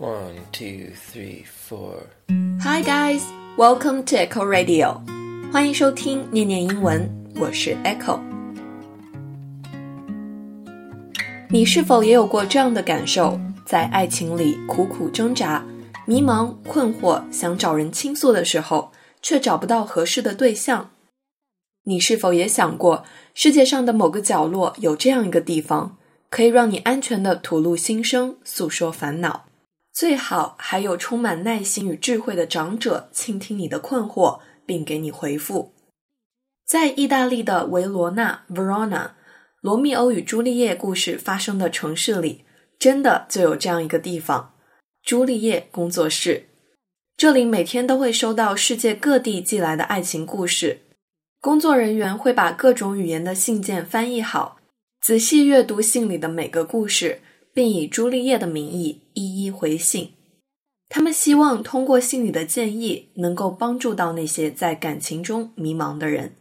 One, two, three, four. Hi guys, welcome to Echo Radio. 欢迎收听念念英文，我是 Echo。你是否也有过这样的感受？在爱情里苦苦挣扎、迷茫、困惑，想找人倾诉的时候，却找不到合适的对象。你是否也想过，世界上的某个角落有这样一个地方，可以让你安全的吐露心声、诉说烦恼？最好还有充满耐心与智慧的长者倾听你的困惑，并给你回复。在意大利的维罗纳 （Verona），《罗密欧与朱丽叶》故事发生的城市里，真的就有这样一个地方——朱丽叶工作室。这里每天都会收到世界各地寄来的爱情故事，工作人员会把各种语言的信件翻译好，仔细阅读信里的每个故事。并以朱丽叶的名义一一回信。他们希望通过信里的建议，能够帮助到那些在感情中迷茫的人，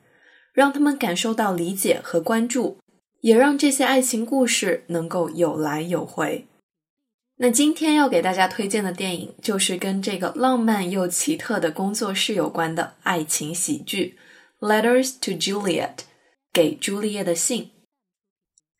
让他们感受到理解和关注，也让这些爱情故事能够有来有回。那今天要给大家推荐的电影，就是跟这个浪漫又奇特的工作室有关的爱情喜剧《Letters to Juliet》，给朱丽叶的信。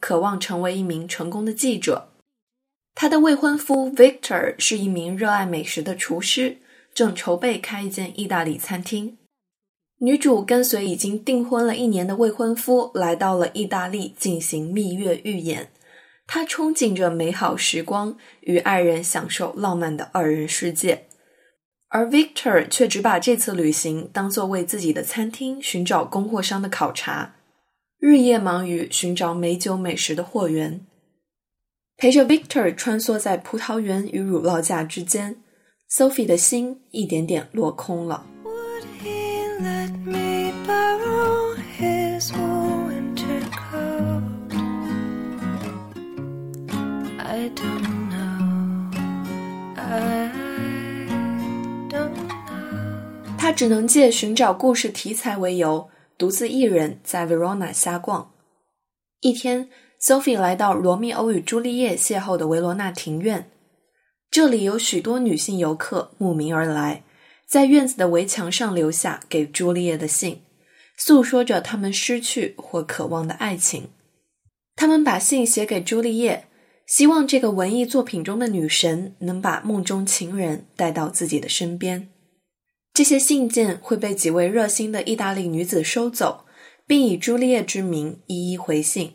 渴望成为一名成功的记者。他的未婚夫 Victor 是一名热爱美食的厨师，正筹备开一间意大利餐厅。女主跟随已经订婚了一年的未婚夫来到了意大利进行蜜月预演。她憧憬着美好时光，与爱人享受浪漫的二人世界。而 Victor 却只把这次旅行当作为自己的餐厅寻找供货商的考察。日夜忙于寻找美酒美食的货源，陪着 Victor 穿梭在葡萄园与乳酪架之间，Sophie 的心一点点落空了。他只能借寻找故事题材为由。独自一人在 Verona 瞎逛。一天，Sophie 来到罗密欧与朱丽叶邂逅的维罗纳庭院。这里有许多女性游客慕名而来，在院子的围墙上留下给朱丽叶的信，诉说着他们失去或渴望的爱情。他们把信写给朱丽叶，希望这个文艺作品中的女神能把梦中情人带到自己的身边。这些信件会被几位热心的意大利女子收走，并以朱丽叶之名一一回信。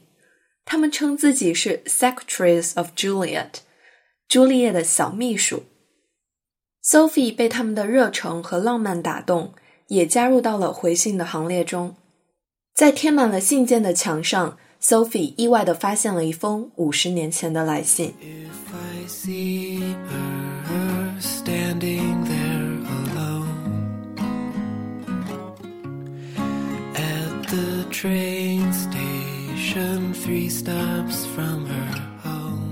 他们称自己是 Secretaries of Juliet，朱丽叶的小秘书。Sophie 被他们的热诚和浪漫打动，也加入到了回信的行列中。在贴满了信件的墙上，Sophie 意外地发现了一封五十年前的来信。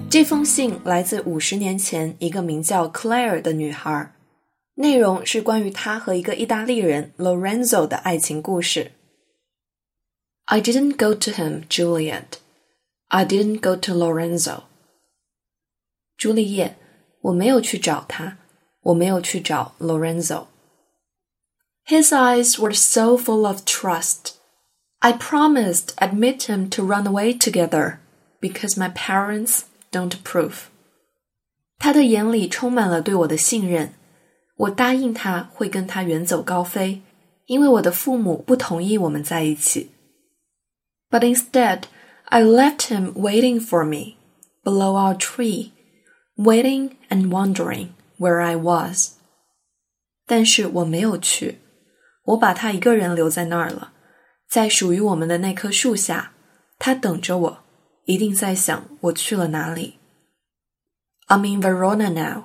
这封信来自五十年前一个名叫 Claire 的女孩，内容是关于她和一个意大利人 Lorenzo 的爱情故事。I didn't go to him, Juliet. I didn't go to Lorenzo. 朱丽叶，我没有去找他，我没有去找 Lorenzo。His eyes were so full of trust. I promised admit him to run away together because my parents don't approve. 他的眼里充满了对我的信任，我答应他会跟他远走高飞，因为我的父母不同意我们在一起。But instead, I left him waiting for me below our tree, waiting and wondering where I was. 但是我没有去，我把他一个人留在那儿了。 在属于我们的那棵树下，他等着我，一定在想我去了哪里。I'm in Verona now.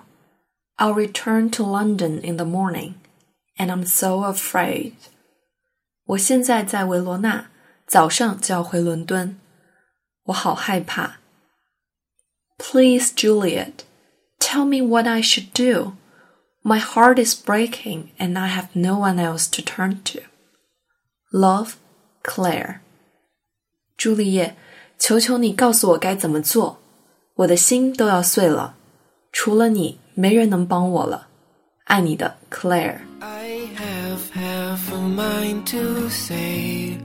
I'll return to London in the morning, and I'm so afraid. 我现在在维罗纳，早上就要回伦敦，我好害怕。Please, Juliet, tell me what I should do. My heart is breaking, and I have no one else to turn to. Love, Claire. 朱丽叶，求求你告诉我该怎么做，我的心都要碎了，除了你，没人能帮我了。爱你的 Claire。I have half a mind to say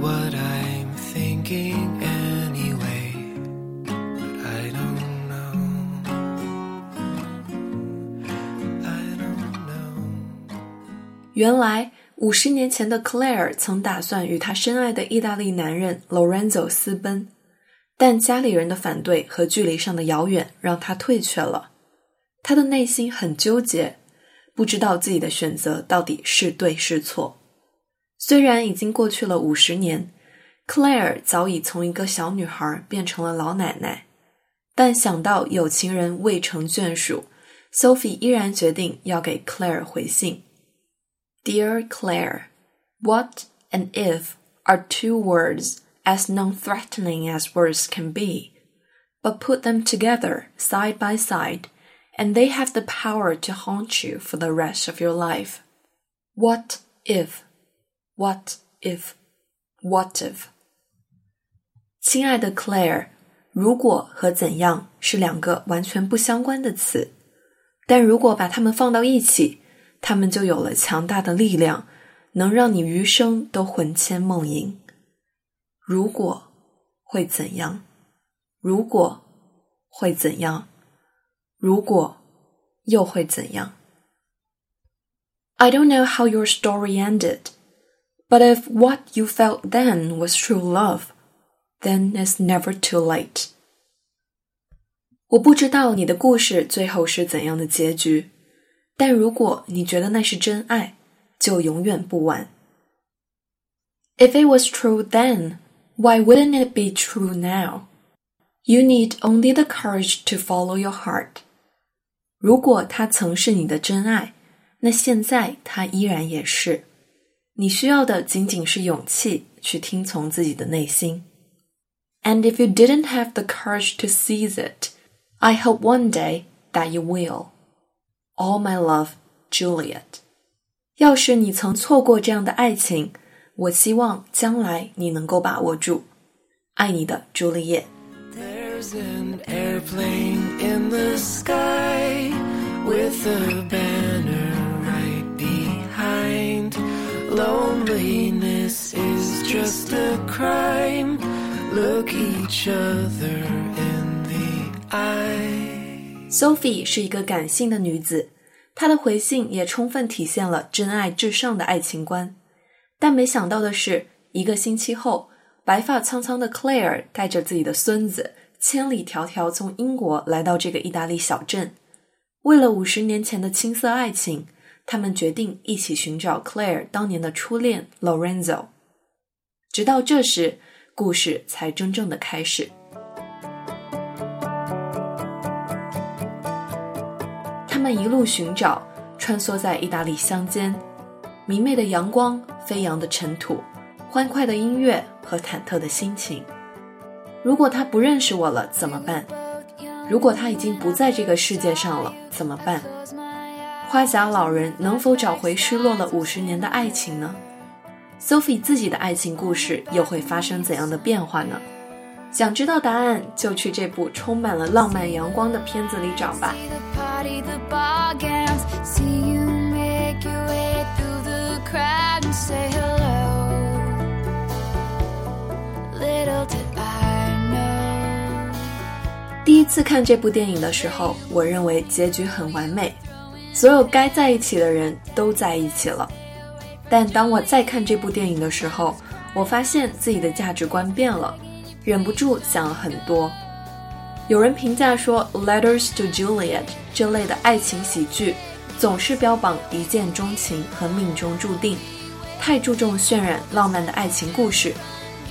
what I'm thinking anyway, but I don't know. I don't know. 原来五十年前的 Claire 曾打算与她深爱的意大利男人 Lorenzo 私奔，但家里人的反对和距离上的遥远让她退却了。她的内心很纠结。不知道自己的选择到底是对是错。虽然已经过去了五十年，Claire 早已从一个小女孩变成了老奶奶，但想到有情人未成眷属，Sophie 依然决定要给 Claire 回信。Dear Claire, what and if are two words as non-threatening as words can be, but put them together side by side and they have the power to haunt you for the rest of your life. What if? What if? What if? 亲爱的 Claire，如果和怎样是两个完全不相关的词，但如果把它们放到一起， 它们就有了强大的力量，能让你余生都魂牵梦萦。如果会怎样？如果会怎样？如果又会怎样？I don't know how your story ended, but if what you felt then was true love, then it's never too late. 我不知道你的故事最后是怎样的结局， 但如果你觉得那是真爱，就永远不晚。If it was true then, why wouldn't it be true now? You need only the courage to follow your heart. 如果他曾是你的真爱，那现在他依然也是。你需要的仅仅是勇气去听从自己的内心。And if you didn't have the courage to seize it, I hope one day that you will. All my love, Juliet. 要是你曾错过这样的爱情，我希望将来你能够把握住。爱你的朱丽叶。There's an airplane in the sky with a banner right behind. Loneliness is just a crime. Look each other in the eye. Sophie 是一个感性的女子，她的回信也充分体现了真爱至上的爱情观。但没想到的是，一个星期后，白发苍苍的 Claire 带着自己的孙子。千里迢迢从英国来到这个意大利小镇，为了五十年前的青涩爱情，他们决定一起寻找 Claire 当年的初恋 Lorenzo。直到这时，故事才真正的开始。们一路寻找，穿梭在意大利乡间，明媚的阳光，飞扬的尘土，欢快的音乐和忐忑的心情。如果他不认识我了怎么办？如果他已经不在这个世界上了怎么办？花甲老人能否找回失落了五十年的爱情呢？Sophie 自己的爱情故事又会发生怎样的变化呢？想知道答案，就去这部充满了浪漫阳光的片子里找吧。第一次看这部电影的时候，我认为结局很完美，所有该在一起的人都在一起了。但当我再看这部电影的时候，我发现自己的价值观变了，忍不住想了很多。有人评价说，《Letters to Juliet》这类的爱情喜剧总是标榜一见钟情和命中注定，太注重渲染浪漫的爱情故事，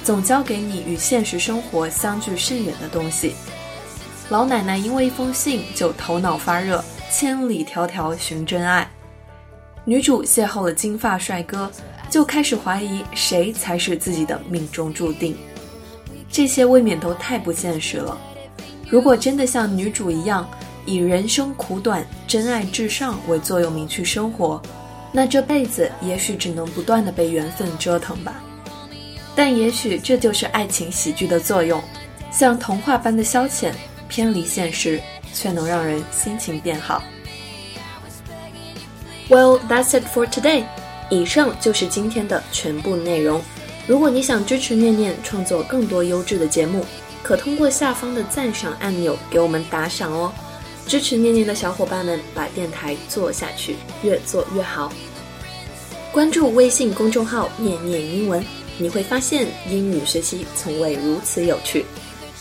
总交给你与现实生活相距甚远的东西。老奶奶因为一封信就头脑发热，千里迢迢寻真爱。女主邂逅了金发帅哥，就开始怀疑谁才是自己的命中注定。这些未免都太不现实了。如果真的像女主一样，以人生苦短、真爱至上为座右铭去生活，那这辈子也许只能不断的被缘分折腾吧。但也许这就是爱情喜剧的作用，像童话般的消遣，偏离现实，却能让人心情变好。Well, that's it for today. 以上就是今天的全部内容。如果你想支持念念创作更多优质的节目，可通过下方的赞赏按钮给我们打赏哦。支持念念的小伙伴们，把电台做下去，越做越好。关注微信公众号“念念英文”，你会发现英语学习从未如此有趣。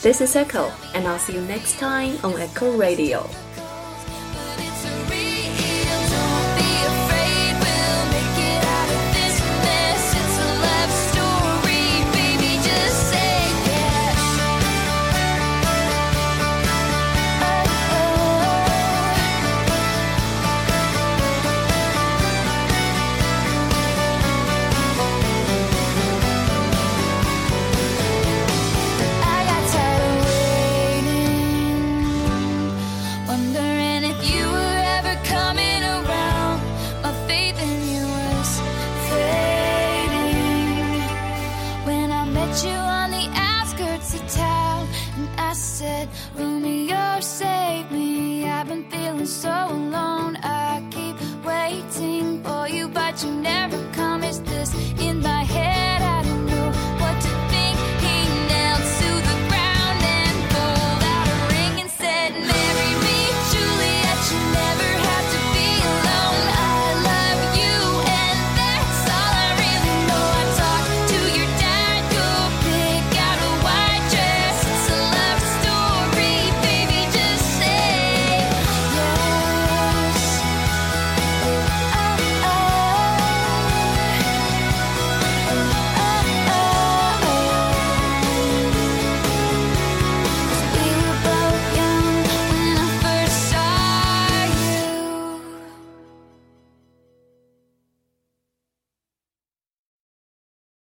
This is Echo, and I'll see you next time on Echo Radio.